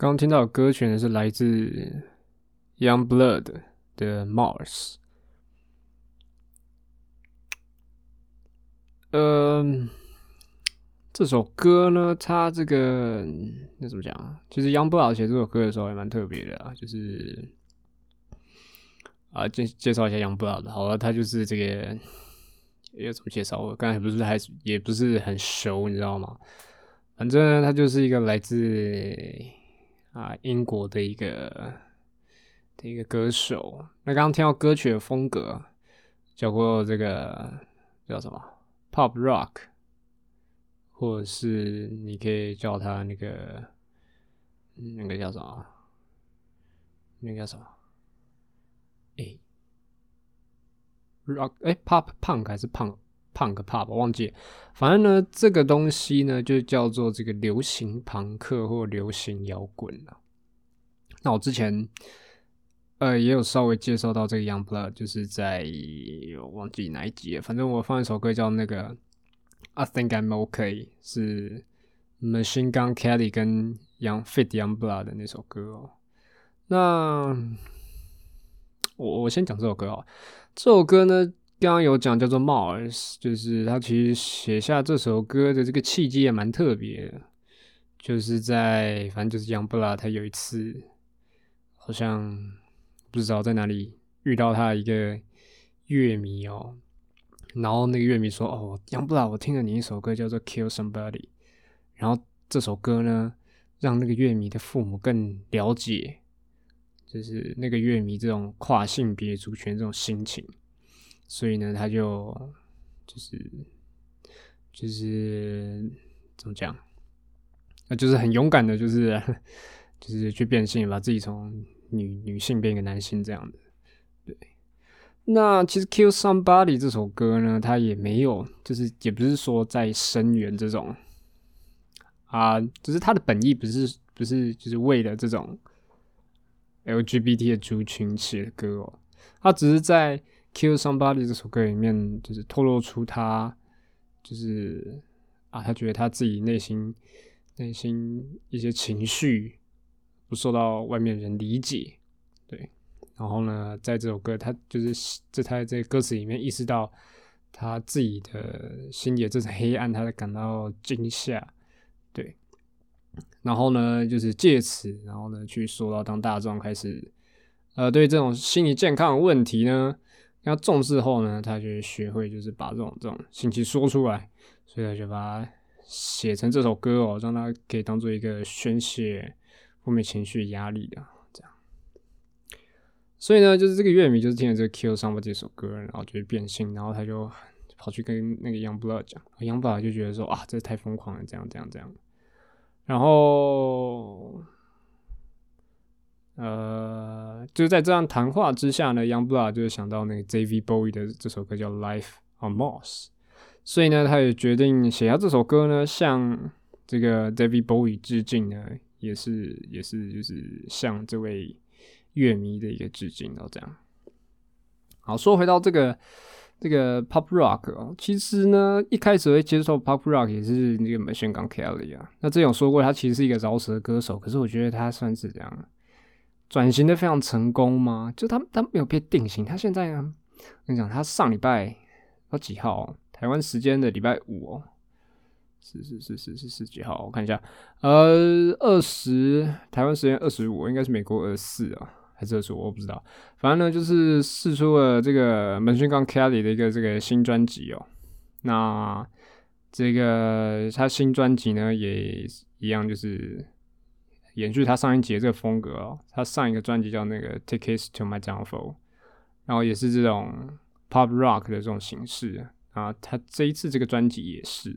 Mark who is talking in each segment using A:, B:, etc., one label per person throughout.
A: 刚听到的歌曲呢是来自 Young Blood 的 Mars。嗯，这首歌呢，它这个那怎么讲啊？其实 Young Blood 写这首歌的时候也蛮特别的啊，就是啊介介绍一下 Young Blood。好了，他就是这个要怎么介绍？我刚才不是还也不是很熟，你知道吗？反正，他就是一个来自啊英国的一个的一个歌手。那刚刚听到歌曲的风格，叫过这个叫什么？Pop Rock，或者是你可以叫他那个那个叫什么？那个叫什么？哎，Rock 哎，Pop Punk 还是 Punk Punk Pop？我忘记。反正呢，这个东西呢，就叫做这个流行朋克或流行摇滚了。那我之前。呃，也有稍微介绍到这个 Young Blood，就是在我忘记哪一集了，反正我放一首歌叫那个 I Think I'm OK，是 Machine Gun Kelly 跟 Young Fit Young Blood 的那首歌哦。那我我先讲这首歌哦，这首歌呢，刚刚有讲叫做 Mars，就是他其实写下这首歌的这个契机也蛮特别的，就是在反正就是 Young Blood 他有一次好像。不知道在哪里遇到他一个乐迷哦，然后那个乐迷说：“哦，杨布拉，我听了你一首歌叫做《Kill Somebody》，然后这首歌呢，让那个乐迷的父母更了解，就是那个乐迷这种跨性别族群这种心情，所以呢，他就就是就是怎么讲，那就是很勇敢的，就是就是去变性，把自己从。”女女性变一个男性这样的，对。那其实《Kill Somebody》这首歌呢，它也没有，就是也不是说在声援这种啊，只是它的本意不是不是就是为了这种 LGBT 的族群写的歌哦，他只是在《Kill Somebody》这首歌里面，就是透露出他就是啊，他觉得他自己内心内心一些情绪。不受到外面人理解，对，然后呢，在这首歌，他就是在他在歌词里面意识到他自己的心里这是黑暗，他感到惊吓，对，然后呢，就是借此，然后呢，去说到当大众开始呃对这种心理健康的问题呢要重视后呢，他就学会就是把这种这种心情说出来，所以他就把它写成这首歌哦，让他可以当做一个宣泄。负面情绪、压力的这样，所以呢，就是这个乐迷就是听了这个《Kill Somebody》这首歌，然后就变性，然后他就跑去跟那个 Youngblood 讲，Youngblood 就觉得说啊，这太疯狂了，这样、这样、这样。然后，呃，就是在这样谈话之下呢，Youngblood 就是想到那个 J.V. Bowie 的这首歌叫《Life on Mars》，所以呢，他也决定写下这首歌呢，向这个 j v Bowie 致敬呢。也是也是就是向这位乐迷的一个致敬，然后这样。好，说回到这个这个 pop rock 哦，其实呢，一开始会接受 pop rock 也是那个 Machine Gun Kelly 啊。那之前有说过，他其实是一个饶舌歌手，可是我觉得他算是这样转型的非常成功吗？就他他没有被定型，他现在呢，跟你讲，他上礼拜他几号？台湾时间的礼拜五哦。是是是是是是几号？我看一下，呃，二十台湾时间二十五，应该是美国二十四啊，还是二十五？我不知道。反正呢，就是试出了这个门勋刚 Kelly 的一个这个新专辑哦。那这个他新专辑呢，也一样，就是延续他上一节这个风格哦。他上一个专辑叫那个 Take It To My Downfall，然后也是这种 Pop Rock 的这种形式啊。他这一次这个专辑也是。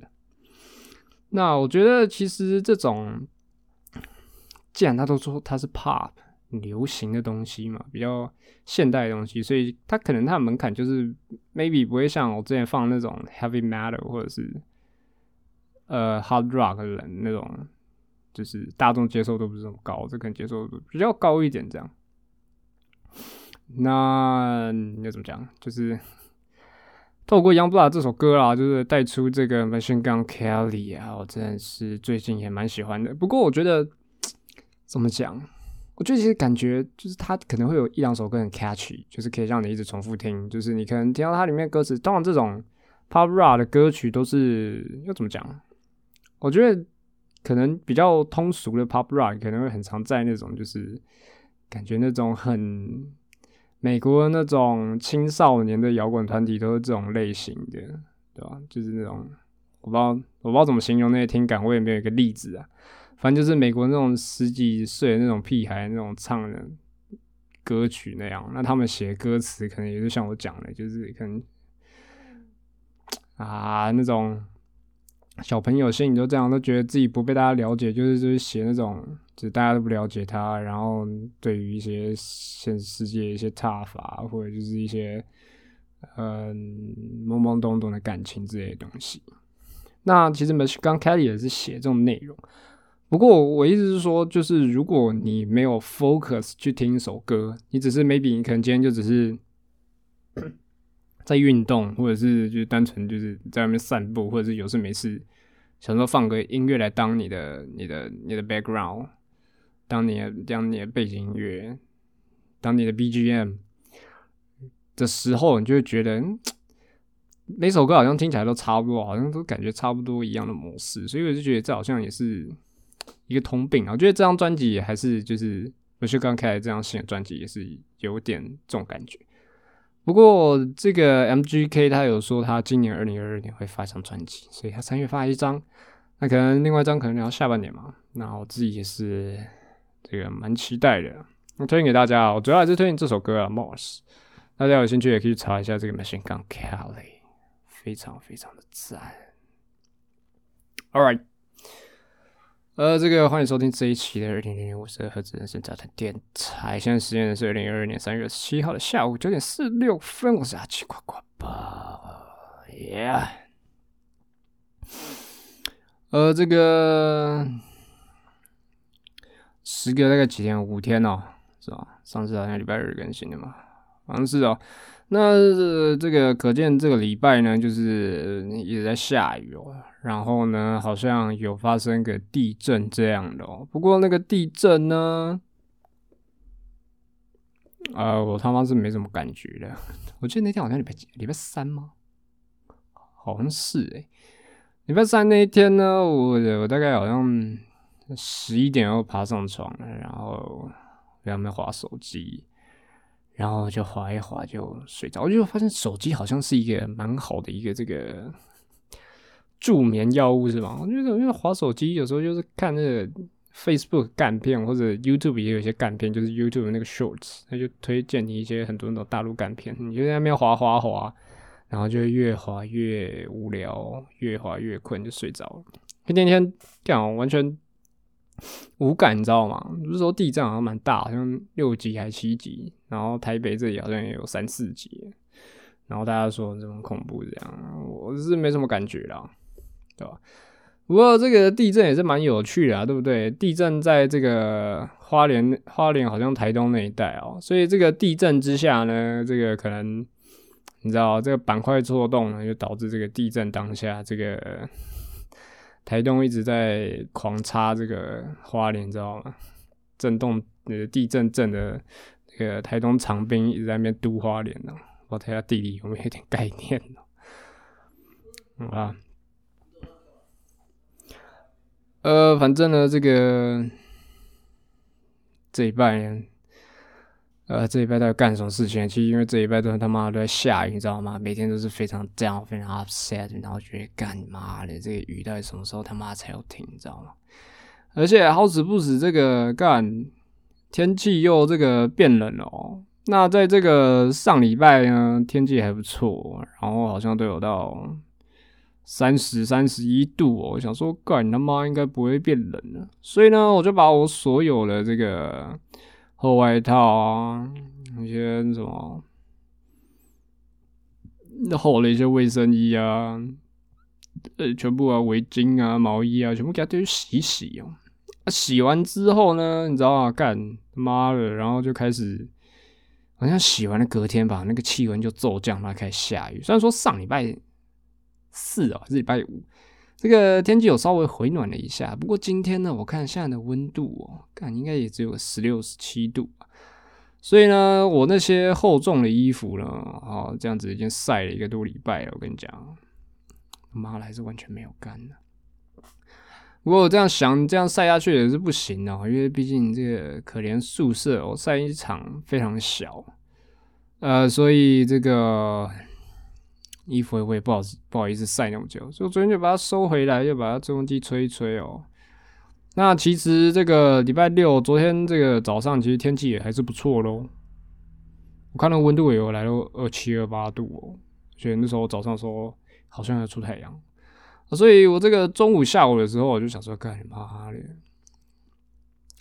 A: 那我觉得其实这种，既然他都说他是 pop 流行的东西嘛，比较现代的东西，所以他可能他的门槛就是 maybe 不会像我之前放那种 heavy metal 或者是呃 hard rock 的人那种，就是大众接受度不是那么高，这可能接受度比较高一点这样。那要怎么讲？就是。透过《Young Blood》这首歌啦，就是带出这个 Machine Gun Kelly 啊，我真的是最近也蛮喜欢的。不过我觉得 怎么讲？我觉得其实感觉就是他可能会有一两首歌很 catchy，就是可以让你一直重复听。就是你可能听到它里面歌词，当然这种 pop rock 的歌曲都是要怎么讲？我觉得可能比较通俗的 pop rock 可能会很常在那种就是感觉那种很美国那种青少年的摇滚团体都是这种类型的，对吧？就是那种我不知道我不知道怎么形容那些听感，我也没有一个例子啊。反正就是美国那种十几岁的那种屁孩那种唱的歌曲那样，那他们写歌词可能也是像我讲的，就是可能啊那种小朋友心里都这样，都觉得自己不被大家了解，就是就是写那种，就大家都不了解他，然后对于一些现实世界一些踏法，或者就是一些嗯懵懵懂懂的感情之类的东西。那其实 m 刚 Kelly 也是写这种内容。不过我意思是说，就是如果你没有 focus 去听一首歌，你只是 maybe 你可能今天就只是在运动，或者是就是单纯就是在外面散步，或者是有事没事，想说放个音乐来当你的、你的、你的 background，当你的、当你的背景音乐，当你的 BGM 的时候，你就会觉得每首歌好像听起来都差不多，好像都感觉差不多一样的模式，所以我就觉得这好像也是。一个通病啊，我觉得这张专辑还是就是不是刚开这张新的专辑也是有点这种感觉。不过这个 M G K 他有说他今年二零二二年会发一张专辑，所以他三月发一张，那可能另外一张可能要下半年嘛。那我自己也是这个蛮期待的。我推荐给大家，我主要还是推荐这首歌啊，Mars。大家有兴趣也可以查一下这个 Machine Gun Kelly，非常非常的赞。All right。呃，这个欢迎收听这一期的二零零零五十二赫兹人生杂谈电台。现在时间是二零二二年三月七号的下午九点四六分。我是阿奇呱呱吧耶。呃，这个时隔大概几天？五天哦，是吧？上次好像礼拜日更新的嘛，好像是哦。那这个可见这个礼拜呢，就是一直在下雨哦。然后呢，好像有发生个地震这样的哦。不过那个地震呢，啊，我他妈是没什么感觉的。我记得那天好像礼拜几？礼拜三吗？好像是诶。礼拜三那一天呢，我我大概好像十一点要爬上床了，然后在那边划手机，然后就划一划就睡着。我就发现手机好像是一个蛮好的一个这个。助眠药物是吗？我觉得因为滑手机有时候就是看那个 Facebook 干片，或者 YouTube 也有一些干片，就是 YouTube 那个 Shorts，他就推荐你一些很多那种大陆干片，你就在那边滑滑滑，然后就越滑越无聊，越滑越困，就睡着了。那天天干完全无感，你知道吗？不是说地震好像蛮大，好像六级还七级，然后台北这里好像也有三四级，然后大家说这么恐怖这样，我是没什么感觉啦。对吧？不过这个地震也是蛮有趣的啊，对不对？地震在这个花莲，花莲好像台东那一带哦，所以这个地震之下呢，这个可能你知道，这个板块错动呢，就导致这个地震当下，这个台东一直在狂插这个花莲，知道吗？震动呃地震震的那个台东长滨一直在那边督花莲呢，我睇下地理有没有点概念呢？啊。呃，反正呢，这个这一半，呃，这一拜在干什么事情？其实因为这一拜都他妈都在下雨，你知道吗？每天都是非常 down，非常 upset，然后觉得干妈的这个雨到底什么时候他妈才要停？你知道吗？而且好死不死，这个干天气又这个变冷了哦。那在这个上礼拜呢，天气还不错，然后好像都有到。三十三十一度哦，我想说，干他妈应该不会变冷了，所以呢，我就把我所有的这个厚外套啊，一些什么厚的一些卫生衣啊，呃，全部啊，围巾啊，毛衣啊，全部给它丢去洗洗哦。洗完之后呢，你知道啊？干他妈的，然后就开始，好像洗完了隔天吧，那个气温就骤降，然后开始下雨。虽然说上礼拜。四哦，是礼拜五，这个天气有稍微回暖了一下，不过今天呢，我看现在的温度哦，看应该也只有十六、十七度所以呢，我那些厚重的衣服呢，哦，这样子已经晒了一个多礼拜了。我跟你讲，妈的，还是完全没有干呢。不过我这样想，这样晒下去也是不行的，因为毕竟这个可怜宿舍，我晒衣场非常小，呃，所以这个衣服我也不好不好意思晒那么久，所以昨天就把它收回来，就把它吹风机吹一吹哦。那其实这个礼拜六，昨天这个早上其实天气也还是不错喽。我看到温度也有来到二七二八度哦，所以那时候早上说好像要出太阳，所以我这个中午下午的时候我就想说，干妈的，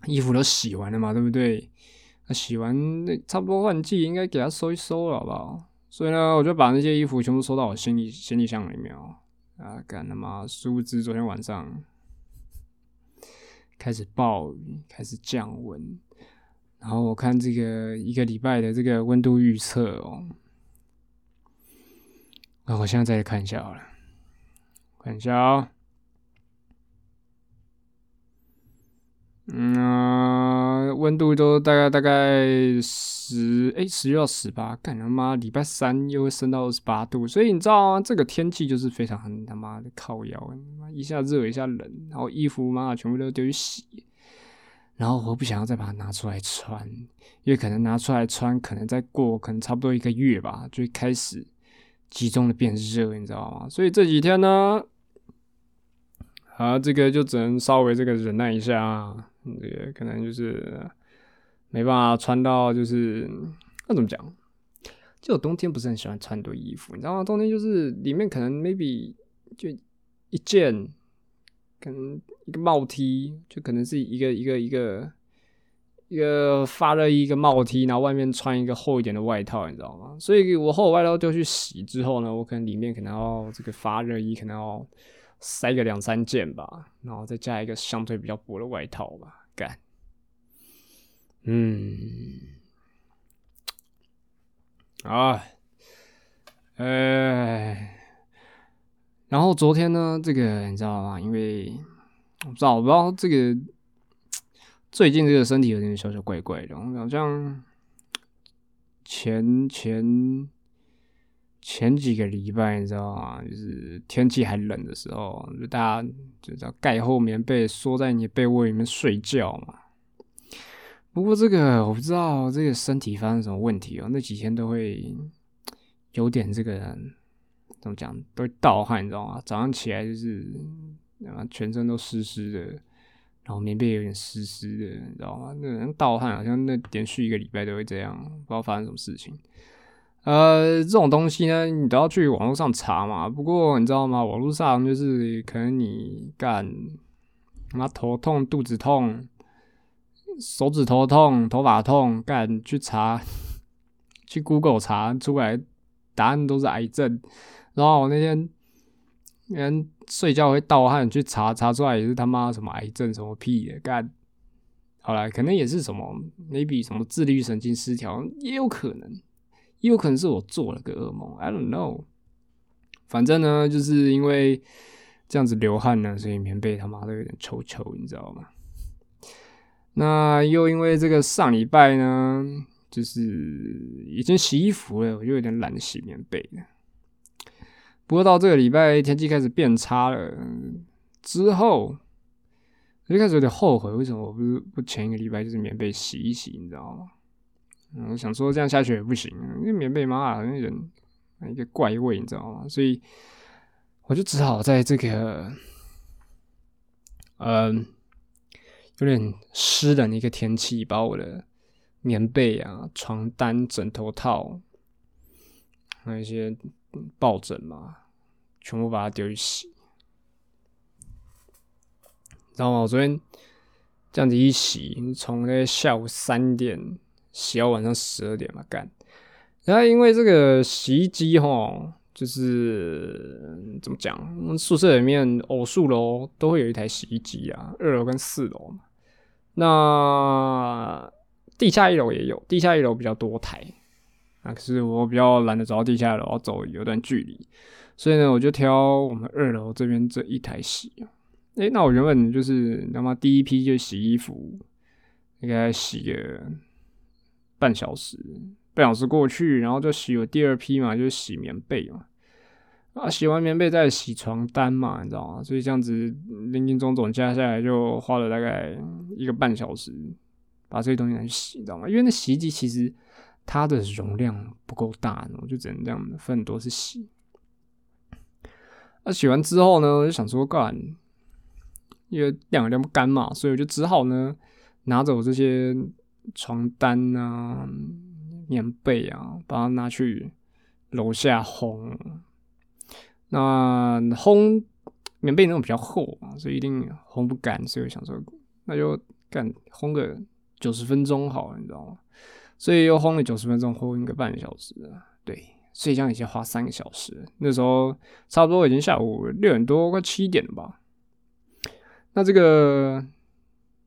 A: 衣服都洗完了嘛，对不对？那洗完那差不多换季，应该给它收一收了，好不好？所以呢，我就把那些衣服全部收到我行李行李箱里面哦。啊，干他妈，殊不知昨天晚上。开始暴雨，开始降温，然后我看这个一个礼拜的这个温度预测哦，那我现在再看一下好了，看一下哦。嗯，温度都大概大概十哎十六到十八，干他妈礼拜三又会升到二十八度，所以你知道吗？这个天气就是非常很他妈的靠腰，一下热一下冷，然后衣服嘛全部都丢去洗，然后我不想要再把它拿出来穿，因为可能拿出来穿，可能再过可能差不多一个月吧，就会开始集中的变热，你知道吗？所以这几天呢，啊，这个就只能稍微这个忍耐一下啊。这个可能就是没办法穿到，就是那怎么讲？就冬天不是很喜欢穿多衣服，你知道吗？冬天就是里面可能 maybe 就一件，可能一个帽 T，就可能是一个一个一个一个发热衣，一个帽 T，然后外面穿一个厚一点的外套，你知道吗？所以我厚外套丢去洗之后呢，我可能里面可能要这个发热衣，可能要。塞个两三件吧，然后再加一个相对比较薄的外套吧，干。嗯，啊，哎，然后昨天呢，这个你知道吗？因为我不知道，我不知道这个最近这个身体有点小小怪怪的，好像前前。前几个礼拜，你知道吗？就是天气还冷的时候，就大家就叫盖厚棉被，缩在你被窝里面睡觉嘛。不过这个我不知道，这个身体发生什么问题哦，那几天都会有点这个怎么讲，都会盗汗，你知道吗？早上起来就是啊，全身都湿湿的，然后棉被有点湿湿的，你知道吗？那人盗汗，好像那连续一个礼拜都会这样，不知道发生什么事情。呃，这种东西呢，你都要去网络上查嘛。不过你知道吗？网络上就是可能你干，妈头痛、肚子痛、手指头痛、头发痛，干去查，去 Google 查出来答案都是癌症。然后我那天人睡觉会盗汗，去查查出来也是他妈什么癌症什么屁的干。好了，可能也是什么，maybe 什么自律神经失调也有可能。也有可能是我做了个噩梦，I don't know。反正呢，就是因为这样子流汗呢，所以棉被他妈都有点臭臭，你知道吗？那又因为这个上礼拜呢，就是已经洗衣服了，我就有点懒得洗棉被了。不过到这个礼拜天气开始变差了之后，我就开始有点后悔，为什么我不是不前一个礼拜就是棉被洗一洗，你知道吗？我想说这样下去也不行，因为棉被嘛，好像有一个怪味，你知道吗？所以我就只好在这个，嗯，有点湿冷的一个天气，把我的棉被啊、床单、枕头套，还有一些抱枕嘛，全部把它丢去洗，知道吗？我昨天这样子一洗，从那下午三点。洗到晚上十二点嘛，干。然后因为这个洗衣机哈，就是怎么讲，宿舍里面偶数楼都会有一台洗衣机啊，二楼跟四楼嘛。那地下一楼也有，地下一楼比较多台。啊，可是我比较懒得走到地下楼，要走有段距离，所以呢，我就挑我们二楼这边这一台洗。诶，那我原本就是那么第一批就洗衣服，应该洗个半小时，半小时过去，然后就洗了第二批嘛，就是洗棉被嘛。啊，洗完棉被再洗床单嘛，你知道吗？所以这样子零零总总加下来就花了大概一个半小时，把这些东西拿去洗，你知道吗？因为那洗衣机其实它的容量不够大，我就只能这样分很多次洗。那洗完之后呢，我就想说干，因为晾晾不干嘛，所以我就只好呢拿着我这些床单啊、棉被啊，把它拿去楼下烘。那烘棉被那种比较厚嘛，所以一定烘不干，所以我想说，那就干烘个九十分钟好了，你知道吗？所以又烘了九十分钟，烘一个半小时，对，睡觉已经花三个小时。那时候差不多已经下午六点多，快七点了吧。那这个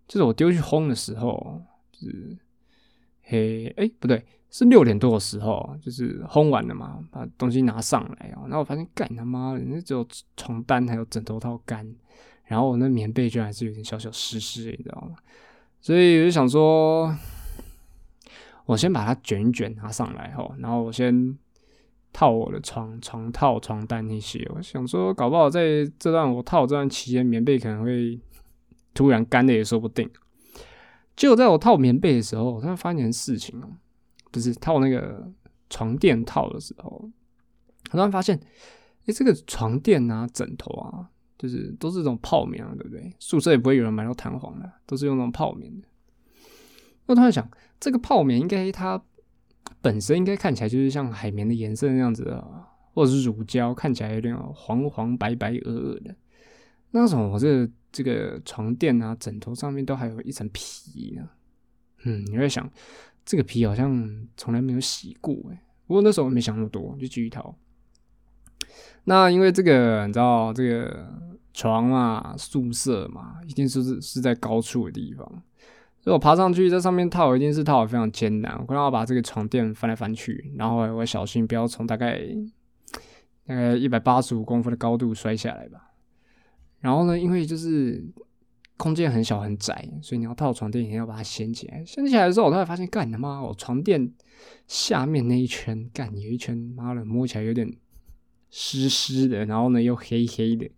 A: 就是我丢去烘的时候，就是嘿，哎，不对。是六点多的时候，就是烘完了嘛，把东西拿上来哦，然后我发现，干他妈的，那只有床单还有枕头套干，然后我那棉被居然还是有点小小湿湿，你知道吗？所以我就想说，我先把它卷一卷拿上来哈，然后我先套我的床床套、床单那些。我想说，搞不好在这段我套这段期间，棉被可能会突然干的也说不定。结果在我套棉被的时候，我突然发现一件事情哦。就是套那个床垫套的时候，突然发现，哎，这个床垫啊、枕头啊，就是都是这种泡棉啊，对不对？宿舍也不会有人买到弹簧的，都是用那种泡棉的。我突然想，这个泡棉应该它本身应该看起来就是像海绵的颜色那样子的，或者是乳胶，看起来有点黄黄白白鹅鹅的。那为什么我这这个床垫啊、枕头上面都还有一层皮呢？嗯，你会想。这个皮好像从来没有洗过哎，不过那时候没想那么多，就继续掏。那因为这个你知道，这个床嘛，宿舍嘛，一定是是在高处的地方，所以我爬上去在上面套，一定是套的非常艰难。我可能要把这个床垫翻来翻去，然后我小心不要从大概大概一百八十五公分的高度摔下来吧。然后呢，因为就是。空间很小很窄，所以你要套床垫，你要把它掀起来。掀起来的时候，我突然发现，干他妈，我床垫下面那一圈，干有一圈，妈的，摸起来有点湿湿的，然后呢又黑黑的，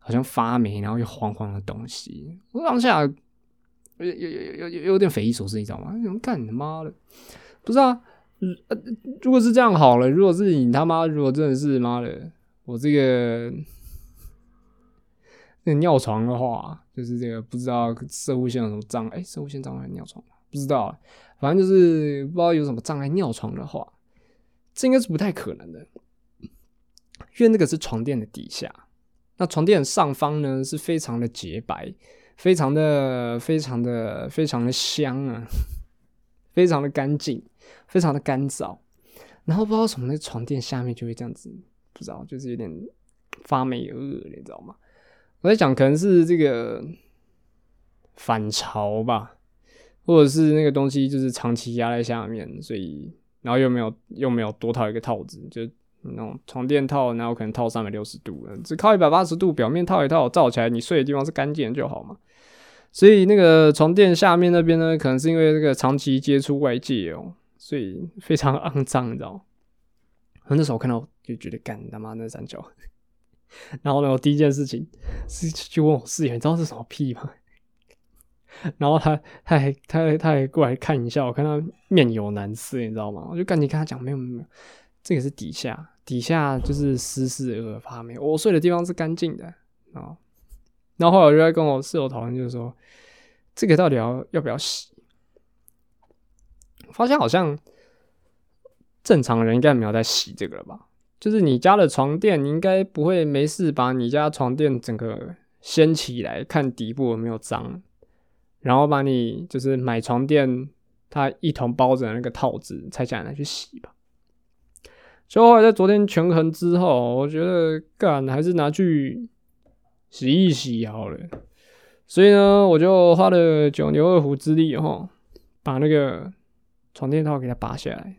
A: 好像发霉，然后又黄黄的东西。我当下有有有有有点匪夷所思，你知道吗？怎么干他妈的？不是啊，如果是这样好了，如果是你他妈，如果真的是妈的，我这个。那尿床的话，就是这个不知道射物线有什么障碍，哎，射物线障碍尿床不知道，反正就是不知道有什么障碍尿床的话，这应该是不太可能的，因为那个是床垫的底下，那床垫上方呢是非常的洁白，非常的非常的非常的香啊，非常的干净，非常的干燥，然后不知道什么那床垫下面就会这样子，不知道就是有点发霉恶你知道吗？我在想，可能是这个反潮吧，或者是那个东西就是长期压在下面，所以然后又没有又没有多套一个套子，就那种床垫套，然后可能套三百六十度，只靠一百八十度表面套一套，罩起来，你睡的地方是干净就好嘛。所以那个床垫下面那边呢，可能是因为这个长期接触外界哦，所以非常肮脏，你知道？那时候我看到就觉得干他妈那三角。然后呢，我第一件事情是去问我室友，你知道是什么屁吗？然后他他还他还他还过来看一下，我看他面有难色，你知道吗？我就赶紧跟他讲，没有没有没有，这个是底下底下就是湿湿的发霉，我睡的地方是干净的啊。然后后来我就在跟我室友讨论，就是说这个到底要要不要洗？发现好像正常人应该没有在洗这个了吧？就是你家的床垫，你应该不会没事把你家床垫整个掀起来看底部有没有脏，然后把你就是买床垫它一同包着那个套子拆下来去洗吧。最后来在昨天权衡之后，我觉得干还是拿去洗一洗好了。所以呢，我就花了九牛二虎之力哈，把那个床垫套给它拔下来。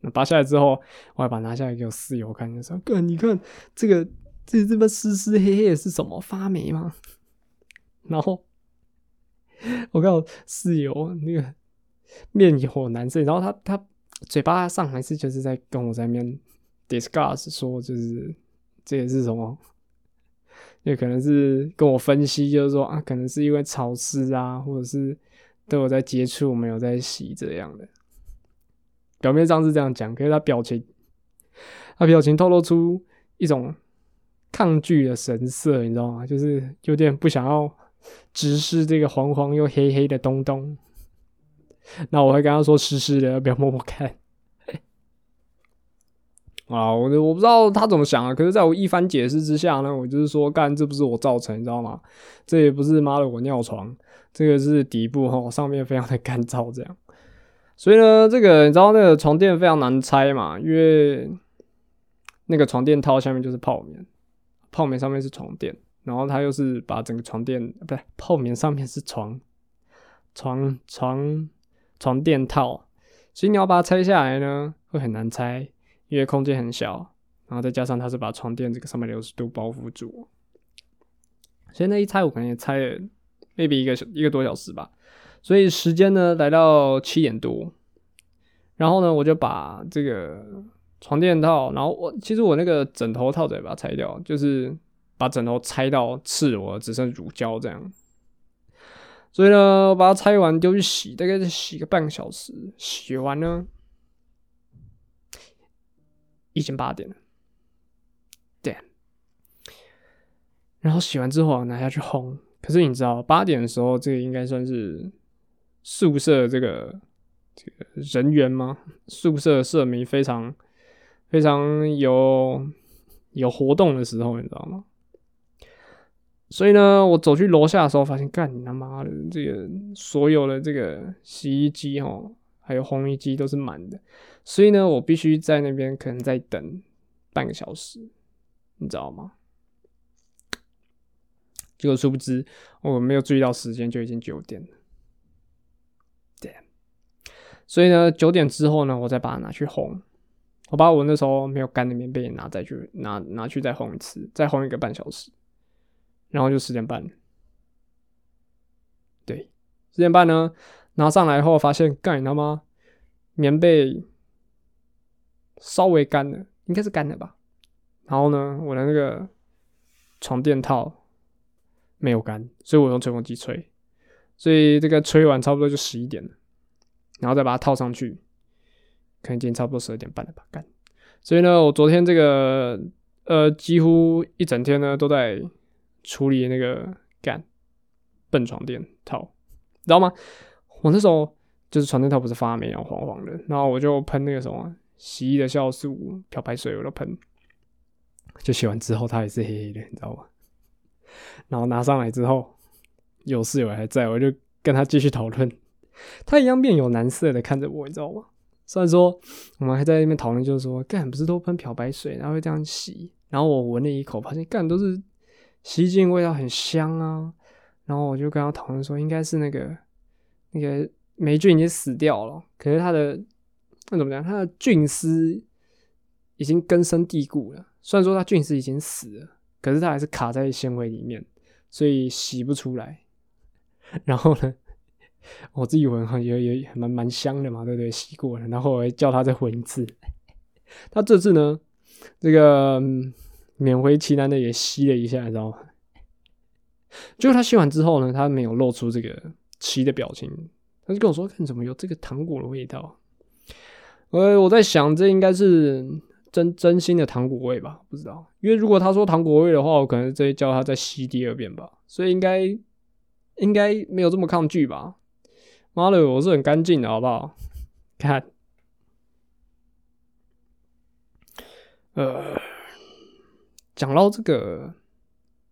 A: 那拔下来之后，我还把拿下来给我室友看，就说：“哥，你看这个这这么湿湿黑黑的是什么？发霉吗？” 然后我看我室友那个面有难色，然后他他嘴巴上还是就是在跟我在面 discuss 说，就是这也是什么？也可能是跟我分析，就是说啊，可能是因为潮湿啊，或者是都有在接触，没有在洗这样的。表面上是这样讲，可是他表情，他表情透露出一种抗拒的神色，你知道吗？就是有点不想要直视这个黄黄又黑黑的东东。那我会跟他说湿湿的，不要摸摸看。啊，我我不知道他怎么想啊。可是在我一番解释之下呢，我就是说，干这不是我造成，你知道吗？这也不是妈的我尿床，这个是底部哈，上面非常的干燥这样。所以呢，这个你知道那个床垫非常难拆嘛，因为那个床垫套下面就是泡棉，泡棉上面是床垫，然后它又是把整个床垫不对，泡棉上面是床床床床垫套，所以你要把它拆下来呢，会很难拆，因为空间很小，然后再加上它是把床垫这个三百六十度包覆住，所以那一拆我可能也拆了 maybe 一个一个多小时吧。所以时间呢来到七点多，然后呢我就把这个床垫套，然后我其实我那个枕头套子也把它拆掉，就是把枕头拆到赤裸，只剩乳胶这样。所以呢，我把它拆完丢去洗，大概是洗个半个小时，洗完呢已经八点了，对。然后洗完之后拿下去烘，可是你知道八点的时候，这个应该算是。宿舍这个这个人员吗？宿舍社迷非常非常有有活动的时候，你知道吗？所以呢，我走去楼下的时候，发现干你他妈的，这个所有的这个洗衣机哦，还有烘衣机都是满的。所以呢，我必须在那边可能再等半个小时，你知道吗？结果殊不知，我没有注意到时间，就已经九点了。所以呢，九点之后呢，我再把它拿去烘。我把我那时候没有干的棉被拿再去拿拿去再烘一次，再烘一个半小时，然后就十点半。对，十点半呢，拿上来后发现，干他妈棉被稍微干了，应该是干的吧。然后呢，我的那个床垫套没有干，所以我用吹风机吹。所以这个吹完差不多就十一点了。然后再把它套上去，可能今天差不多十二点半了吧，干。所以呢，我昨天这个呃，几乎一整天呢都在处理那个干笨床垫套，知道吗？我那时候就是床垫套不是发霉然后黄黄的，然后我就喷那个什么洗衣的酵素漂白水，我都喷，就洗完之后它也是黑黑的，你知道吗？然后拿上来之后，有室友还在，我就跟他继续讨论。他一样面有难色的看着我，你知道吗？虽然说我们还在那边讨论，就是说干不是都喷漂白水，然后会这样洗，然后我闻了一口，发现干都是洗衣精味道很香啊。然后我就跟他讨论说，应该是那个那个霉菌已经死掉了，可是它的那怎么讲？它的菌丝已经根深蒂固了。虽然说它菌丝已经死了，可是它还是卡在纤维里面，所以洗不出来。然后呢？我自己闻哈也也蛮蛮香的嘛，对不对？洗过了，然后我还叫他再闻一次。他这次呢，这个勉为其难的也吸了一下，你知道吗？结果他吸完之后呢，他没有露出这个吸的表情，他就跟我说：“看怎么有这个糖果的味道？”呃，我在想，这应该是真真心的糖果味吧？不知道，因为如果他说糖果味的话，我可能再叫他再吸第二遍吧。所以应该应该没有这么抗拒吧？妈的，我是很干净的，好不好？看，呃，讲到这个，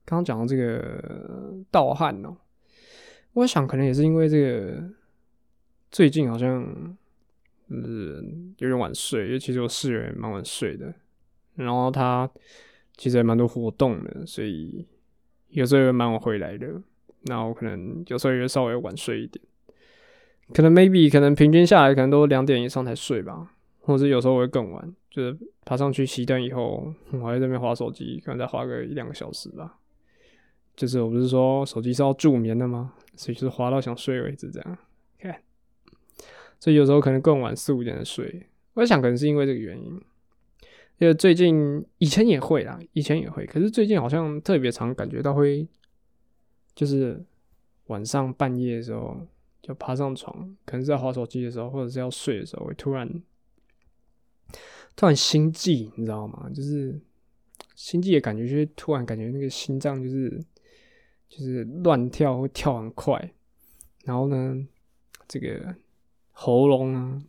A: 刚刚讲到这个盗汗哦，我想可能也是因为这个最近好像嗯有点晚睡，因为其实我室友也蛮晚睡的，然后他其实也蛮多活动的，所以有时候也蛮晚回来的，那我可能有时候也稍微晚睡一点。可能 maybe 可能平均下来可能都两点以上才睡吧，或者有时候我会更晚，就是爬上去熄灯以后，我还在这边划手机，可能再划个一两个小时吧。就是我不是说手机是要助眠的吗？所以就是滑到想睡为止，这样看。所以有时候可能更晚四五点的睡，我在想可能是因为这个原因。因为最近以前也会啦，以前也会，可是最近好像特别常感觉到会，就是晚上半夜的时候就爬上床，可能是在划手机的时候，或者是要睡的时候，会突然突然心悸，你知道吗？就是心悸的感觉，就是突然感觉那个心脏就是就是乱跳，会跳很快，然后呢，这个喉咙啊。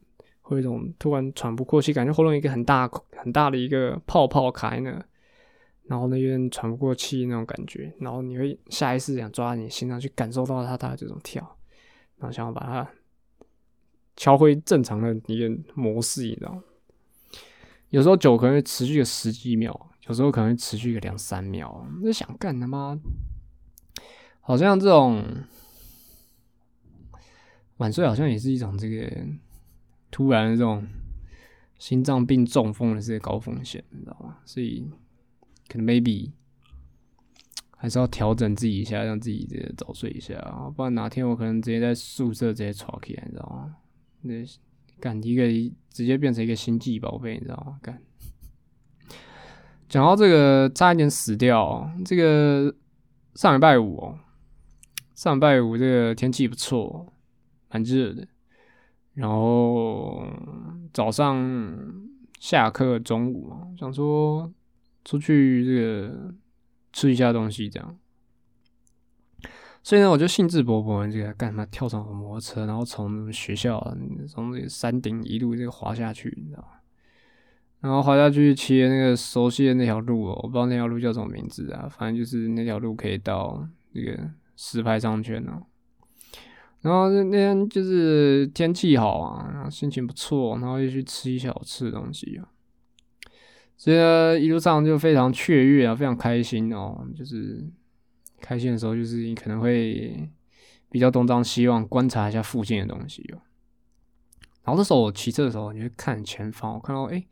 A: 会有一种突然喘不过气，感觉喉咙一个很大很大的一个泡泡开呢，然后呢有点喘不过气那种感觉，然后你会下意识想抓你心脏去感受到它它的这种跳，然后想要把它敲回正常的一个模式，你知道？有时候久可能会持续个十几秒，有时候可能会持续个两三秒，就想干他妈，好像这种晚睡好像也是一种这个。突然这种心脏病、中风的这些高风险，你知道吗？所以可能 maybe 还是要调整自己一下，让自己这个早睡一下，不然哪天我可能直接在宿舍直接吵起来，你知道吗？那干一个直接变成一个星际宝贝，你知道吗？干讲到这个差一点死掉，这个上礼拜五，上礼拜五这个天气不错，蛮热的。然后早上下课，中午，想说出去这个吃一下东西，这样。所以呢，我就兴致勃勃，这个干什么？跳上摩托车，然后从学校从这个山顶一路这个滑下去，你知道吗？然后滑下去骑那个熟悉的那条路哦，我不知道那条路叫什么名字啊，反正就是那条路可以到那个石牌商圈哦。然后那天就是天气好啊，然后心情不错，然后又去吃一些好吃的东西啊，所以呢一路上就非常雀跃啊，非常开心哦。就是开心的时候，就是你可能会比较东张西望，观察一下附近的东西哦。然后这时候我骑车的时候，你会看前方，我看到哎，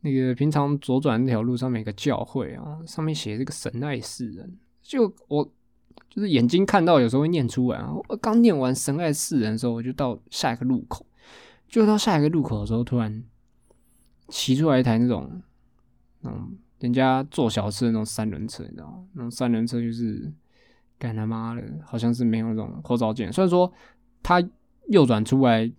A: 那个平常左转那条路上面一个教会啊，上面写这个神爱世人，就我。就是眼睛看到，有时候会念出来。我刚念完“神爱世人”的时候，我就到下一个路口。就到下一个路口的时候，突然骑出来一台那种，嗯，人家做小吃的那种三轮车，你知道吗？那种三轮车就是干他妈的，好像是没有那种后照镜。虽然说他右转出来，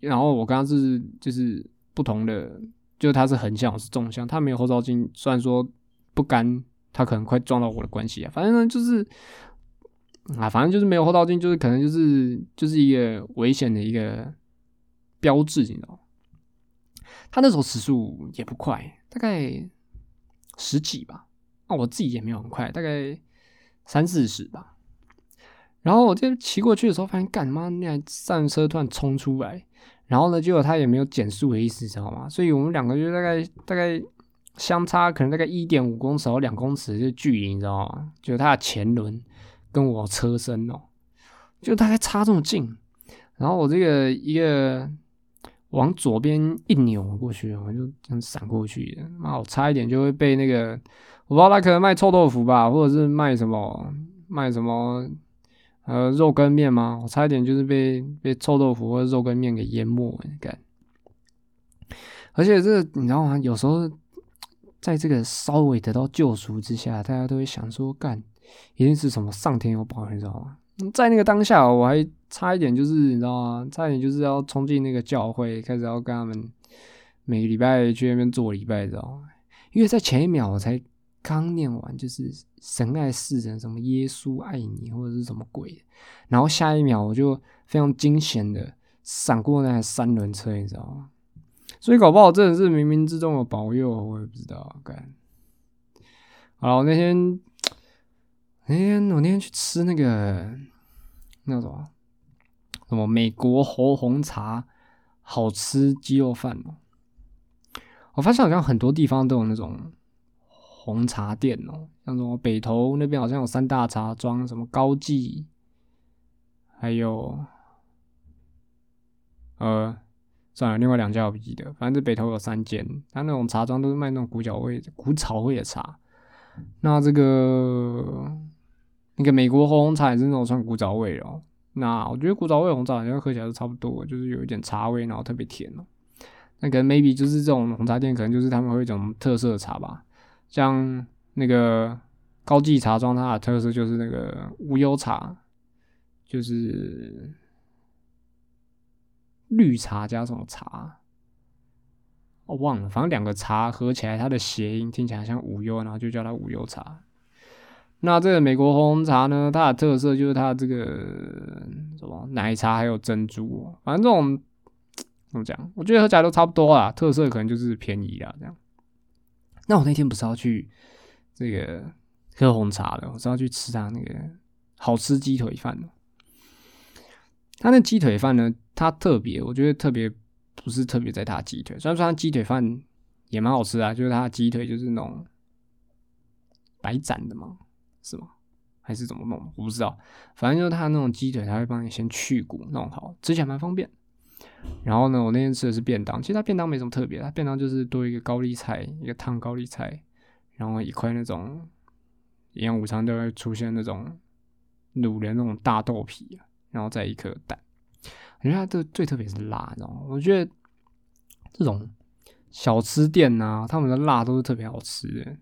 A: 然后我刚刚是就是不同的，就是他是横向，我是纵向，他没有后照镜。虽然说不干。他可能快撞到我的关系啊，反正呢就是啊，反正就是没有后照镜，就是可能就是就是一个危险的一个标志，你知道他那时候时速也不快，大概十几吧，那我自己也没有很快，大概三四十吧。然后我就骑过去的时候，发现干妈那台三车突然冲出来，然后呢，结果他也没有减速的意思，知道吗？所以我们两个就大概大概。相差可能大概一点五公尺或两公尺的距离，你知道吗？就它的前轮跟我车身哦，就大概差这么近。然后我这个一个往左边一扭过去，我就这样闪过去。妈，我差一点就会被那个，我不知道他可能卖臭豆腐吧，或者是卖什么卖什么呃肉羹面吗？我差一点就是被被臭豆腐或者肉羹面给淹没，干。而且这你知道吗？有时候。在这个稍微得到救赎之下，大家都会想说，干一定是什么上天有保，你知道吗？在那个当下，我还差一点就是你知道吗？差一点就是要冲进那个教会，开始要跟他们每个礼拜去那边做礼拜，知道吗？因为在前一秒我才刚念完，就是神爱世人，什么耶稣爱你或者是什么鬼，然后下一秒我就非常惊险的闪过那三轮车，你知道吗？所以搞不好真的是冥冥之中的保佑，我也不知道。干，好了，我，那天那天我那天去吃那个那什么什么美国红红茶，好吃鸡肉饭哦。我发现好像很多地方都有那种红茶店哦，像什么北投那边好像有三大茶庄，什么高记，还有呃。算了，另外两家我不记得，反正北投有三间，他那种茶庄都是卖那种古脚味、古草味的茶。那这个那个美国红茶也是那种算古早味哦。那我觉得古早味红茶好像喝起来都差不多，就是有一点茶味，然后特别甜哦。那可能 maybe 就是这种红茶店，可能就是他们会一种特色的茶吧。像那个高记茶庄，它的特色就是那个无忧茶，就是绿茶加什么茶，我忘了，反正两个茶合起来，它的谐音听起来像无忧，然后就叫它无忧茶。那这个美国红茶呢，它的特色就是它这个什么奶茶还有珍珠，反正这种怎么讲，我觉得喝起来都差不多啊，特色可能就是便宜啊这样。那我那天不是要去这个喝红茶的，我是要去吃他那个好吃鸡腿饭的。他那鸡腿饭呢，它特别，我觉得特别不是特别在他鸡腿，虽然说他鸡腿饭也蛮好吃啊，就是他鸡腿就是那种白斩的嘛。是吗？还是怎么弄？我不知道。反正就是他那种鸡腿，他会帮你先去骨弄好，吃起来蛮方便。然后呢，我那天吃的是便当，其实他便当没什么特别，他便当就是多一个高丽菜，一个烫高丽菜，然后一块那种营养午餐都会出现那种卤的那种大豆皮，然后再一颗蛋。我觉得它这最特别是辣，你知道吗？我觉得这种小吃店呐，他们的辣都是特别好吃的，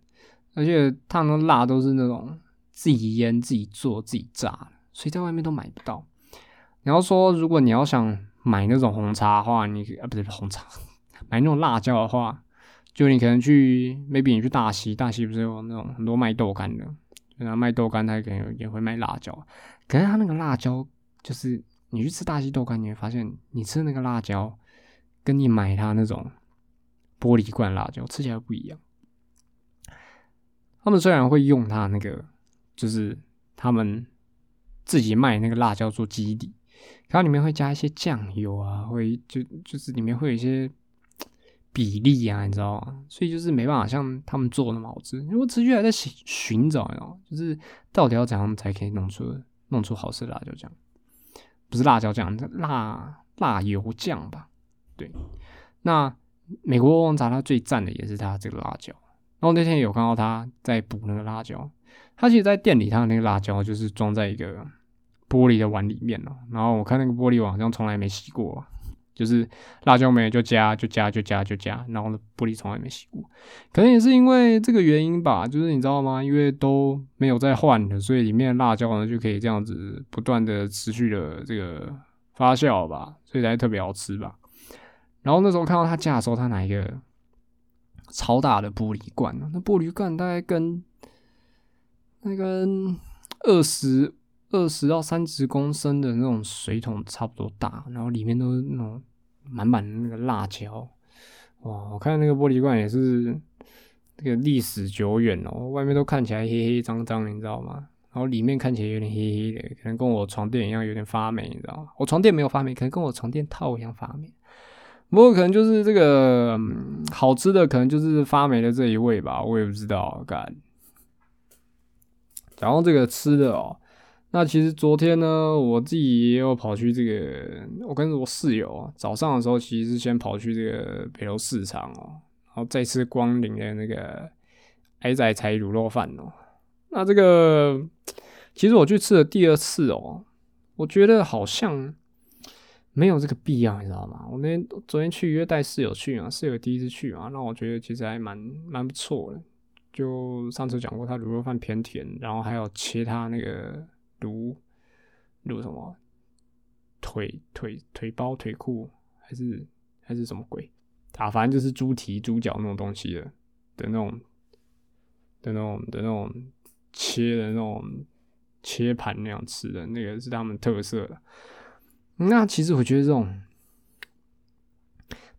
A: 而且他们的辣都是那种。自己腌、自己做、自己炸，所以在外面都买不到。你要说，如果你要想买那种红茶的话，你啊不是红茶，买那种辣椒的话，就你可能去，maybe 你去大溪，大溪不是有那种很多卖豆干的，然后卖豆干，他可能也会卖辣椒。可是他那个辣椒，就是你去吃大溪豆干，你会发现，你吃那个辣椒，跟你买他那种玻璃罐辣椒吃起来不一样。他们虽然会用它那个。就是他们自己卖那个辣椒做基底，然后里面会加一些酱油啊，会就就是里面会有一些比例啊，你知道吗？所以就是没办法像他们做那么好吃。因为我持续还在寻寻找，你知道就是到底要怎样才可以弄出弄出好吃的辣椒酱？不是辣椒酱，辣辣油酱吧？对。那美国红茶它最赞的也是它这个辣椒。然后那天有看到他在补那个辣椒。他其实，在店里，他的那个辣椒就是装在一个玻璃的碗里面了。然后我看那个玻璃碗好像从来没洗过，就是辣椒没就加就加就加就加，然后呢玻璃从来没洗过。可能也是因为这个原因吧，就是你知道吗？因为都没有在换的，所以里面的辣椒呢就可以这样子不断的持续的这个发酵吧，所以才特别好吃吧。然后那时候看到他加的时候，他拿一个超大的玻璃罐，那玻璃罐大概跟那个二十二十到三十公升的那种水桶差不多大，然后里面都是那种满满的那个辣椒，哇！我看那个玻璃罐也是这个历史久远哦，外面都看起来黑黑脏脏，你知道吗？然后里面看起来有点黑黑的，可能跟我床垫一样有点发霉，你知道吗？我床垫没有发霉，可能跟我床垫套一样发霉。不过可能就是这个好吃的，可能就是发霉的这一位吧，我也不知道，干。然后这个吃的哦，那其实昨天呢，我自己也有跑去这个，我跟我室友早上的时候，其实是先跑去这个北楼市场哦，然后再次光临的那个矮仔柴卤肉饭哦。那这个其实我去吃了第二次哦，我觉得好像没有这个必要，你知道吗？我那天昨天去约带室友去啊，室友第一次去嘛，那我觉得其实还蛮蛮不错的。就上次讲过，他卤肉饭偏甜，然后还有切他那个卤卤什么腿腿腿包腿裤还是还是什么鬼啊？反正就是猪蹄猪脚那种东西的的那种的那种的那种切的那种切盘那样吃的那个是他们特色的。那其实我觉得这种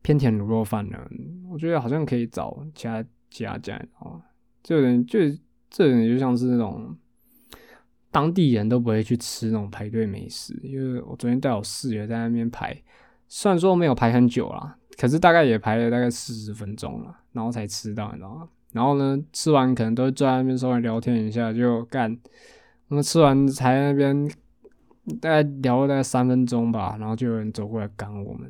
A: 偏甜卤肉饭呢，我觉得好像可以找其他其他家哦。这人就这人就像是那种当地人都不会去吃那种排队美食，因为我昨天带我室友在那边排，虽然说没有排很久啦，可是大概也排了大概四十分钟了，然后才吃到，你知道吗？然后呢，吃完可能都坐在那边稍微聊天一下就干，我们吃完才那边大概聊了大概三分钟吧，然后就有人走过来赶我们，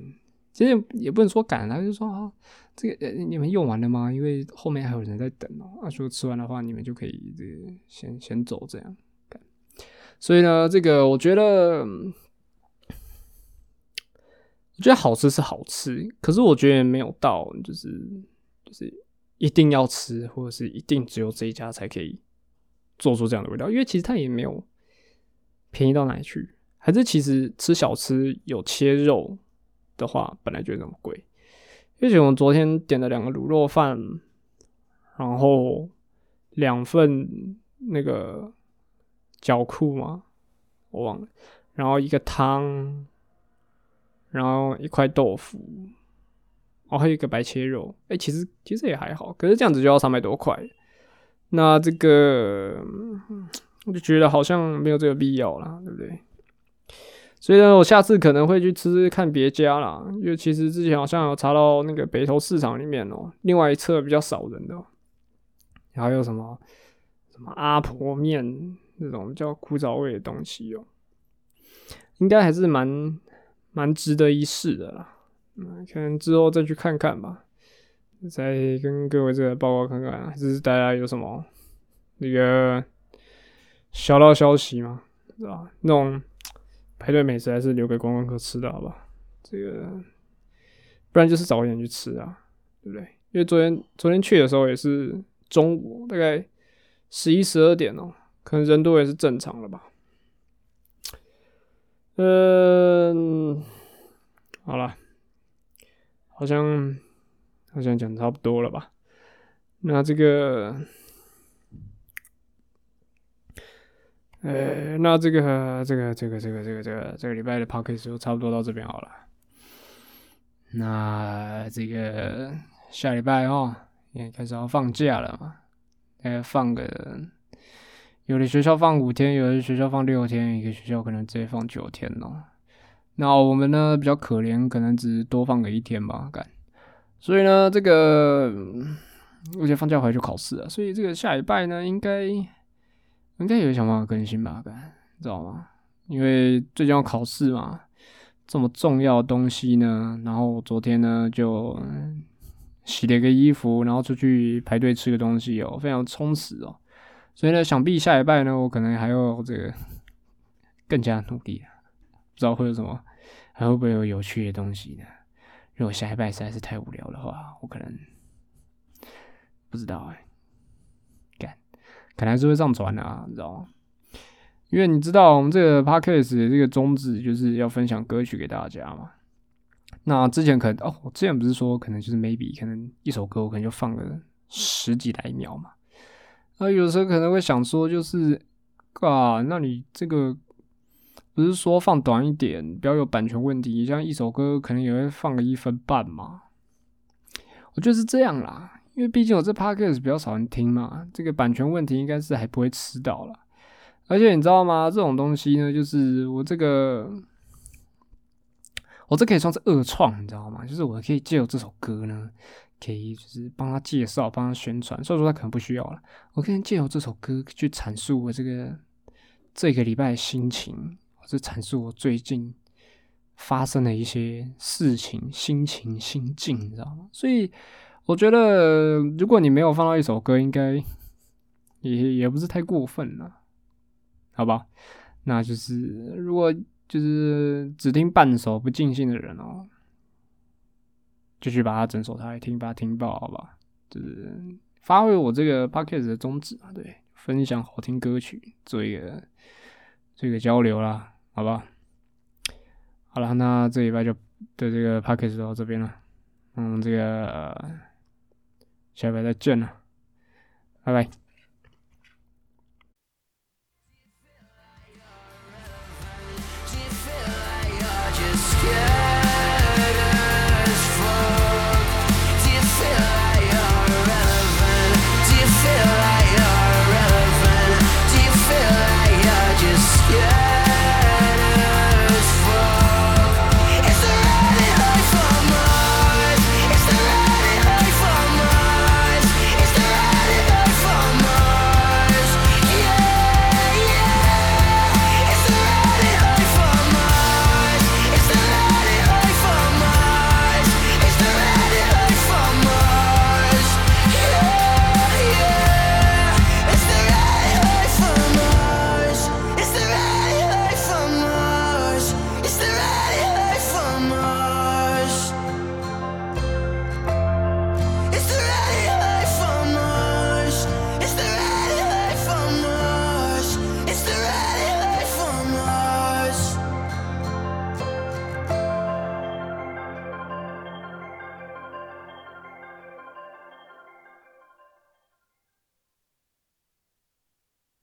A: 其实也不能说赶，他就说啊，这个你们用完了吗？因为后面还有人在等哦。啊，说吃完的话，你们就可以这个先先走这样。所以呢，这个我觉得，我觉得好吃是好吃，可是我觉得没有到就是就是一定要吃，或者是一定只有这一家才可以做出这样的味道，因为其实它也没有便宜到哪里去。还是其实吃小吃有切肉的话，本来就那么贵。而且我昨天点了两个卤肉饭，然后两份那个饺库嘛，我忘了，然后一个汤，然后一块豆腐，哦，还有一个白切肉。哎，其实其实也还好，可是这样子就要三百多块。那这个我就觉得好像没有这个必要了，对不对？所以呢，我下次可能会去吃吃看别家啦，因为其实之前好像有查到那个北投市场里面哦，另外一侧比较少人的，还有什么什么阿婆面那种比较枯燥味的东西哦，应该还是蛮蛮值得一试的啦。嗯，可能之后再去看看吧，再跟各位这个报告看看，还是大家有什么那个小道消息嘛，是吧？那种。排队美食还是留给观光客吃的，好吧？这个不然就是早一点去吃啊，对不对？因为昨天昨天去的时候也是中午，大概十一十二点哦，可能人多也是正常了吧。嗯，好了，好像好像讲差不多了吧？那这个。呃，那这个这个这个这个这个这个这个礼拜的 podcast 就差不多到这边好了。那这个下礼拜哦，也开始要放假了嘛，呃，放个有的学校放五天，有的学校放六天，一个学校可能直接放九天哦。那我们呢比较可怜，可能只多放个一天吧，干。所以呢，这个而且放假回来就考试了，所以这个下礼拜呢，应该。应该有想办法更新吧，知道吗？因为最近要考试嘛，这么重要的东西呢。然后昨天呢就洗了一个衣服，然后出去排队吃个东西哦，非常充实哦。所以呢，想必下一拜呢，我可能还要这个更加努力，不知道会有什么，还会不会有有趣的东西呢？如果下一拜实在是太无聊的话，我可能不知道哎。可能还是会上传的啊，你知道吗？因为你知道我们这个 podcast 这个宗旨就是要分享歌曲给大家嘛。那之前可能哦，之前不是说可能就是 maybe 可能一首歌我可能就放个十几来秒嘛。那有时候可能会想说，就是啊，那你这个不是说放短一点，不要有版权问题，像一首歌可能也会放个一分半嘛。我就是这样啦。因为毕竟我这 podcast 比较少人听嘛，这个版权问题应该是还不会吃到了。而且你知道吗？这种东西呢，就是我这个，我这可以算是二创，你知道吗？就是我可以借由这首歌呢，可以就是帮他介绍、帮他宣传。所以说他可能不需要了，我可以借由这首歌去阐述我这个这个礼拜的心情，或者阐述我最近发生的一些事情、心情、心境，你知道吗？所以。我觉得，如果你没有放到一首歌，应该也也不是太过分了，好吧？那就是如果就是只听半首不尽兴的人哦，就去把它整首来听，把它听爆，好吧？就是发挥我这个 podcast 的宗旨啊，对，分享好听歌曲，做一个做一个交流啦，好吧？好了，那这礼拜就的这个 podcast 到这边了，嗯，这个。下回再见了，拜拜。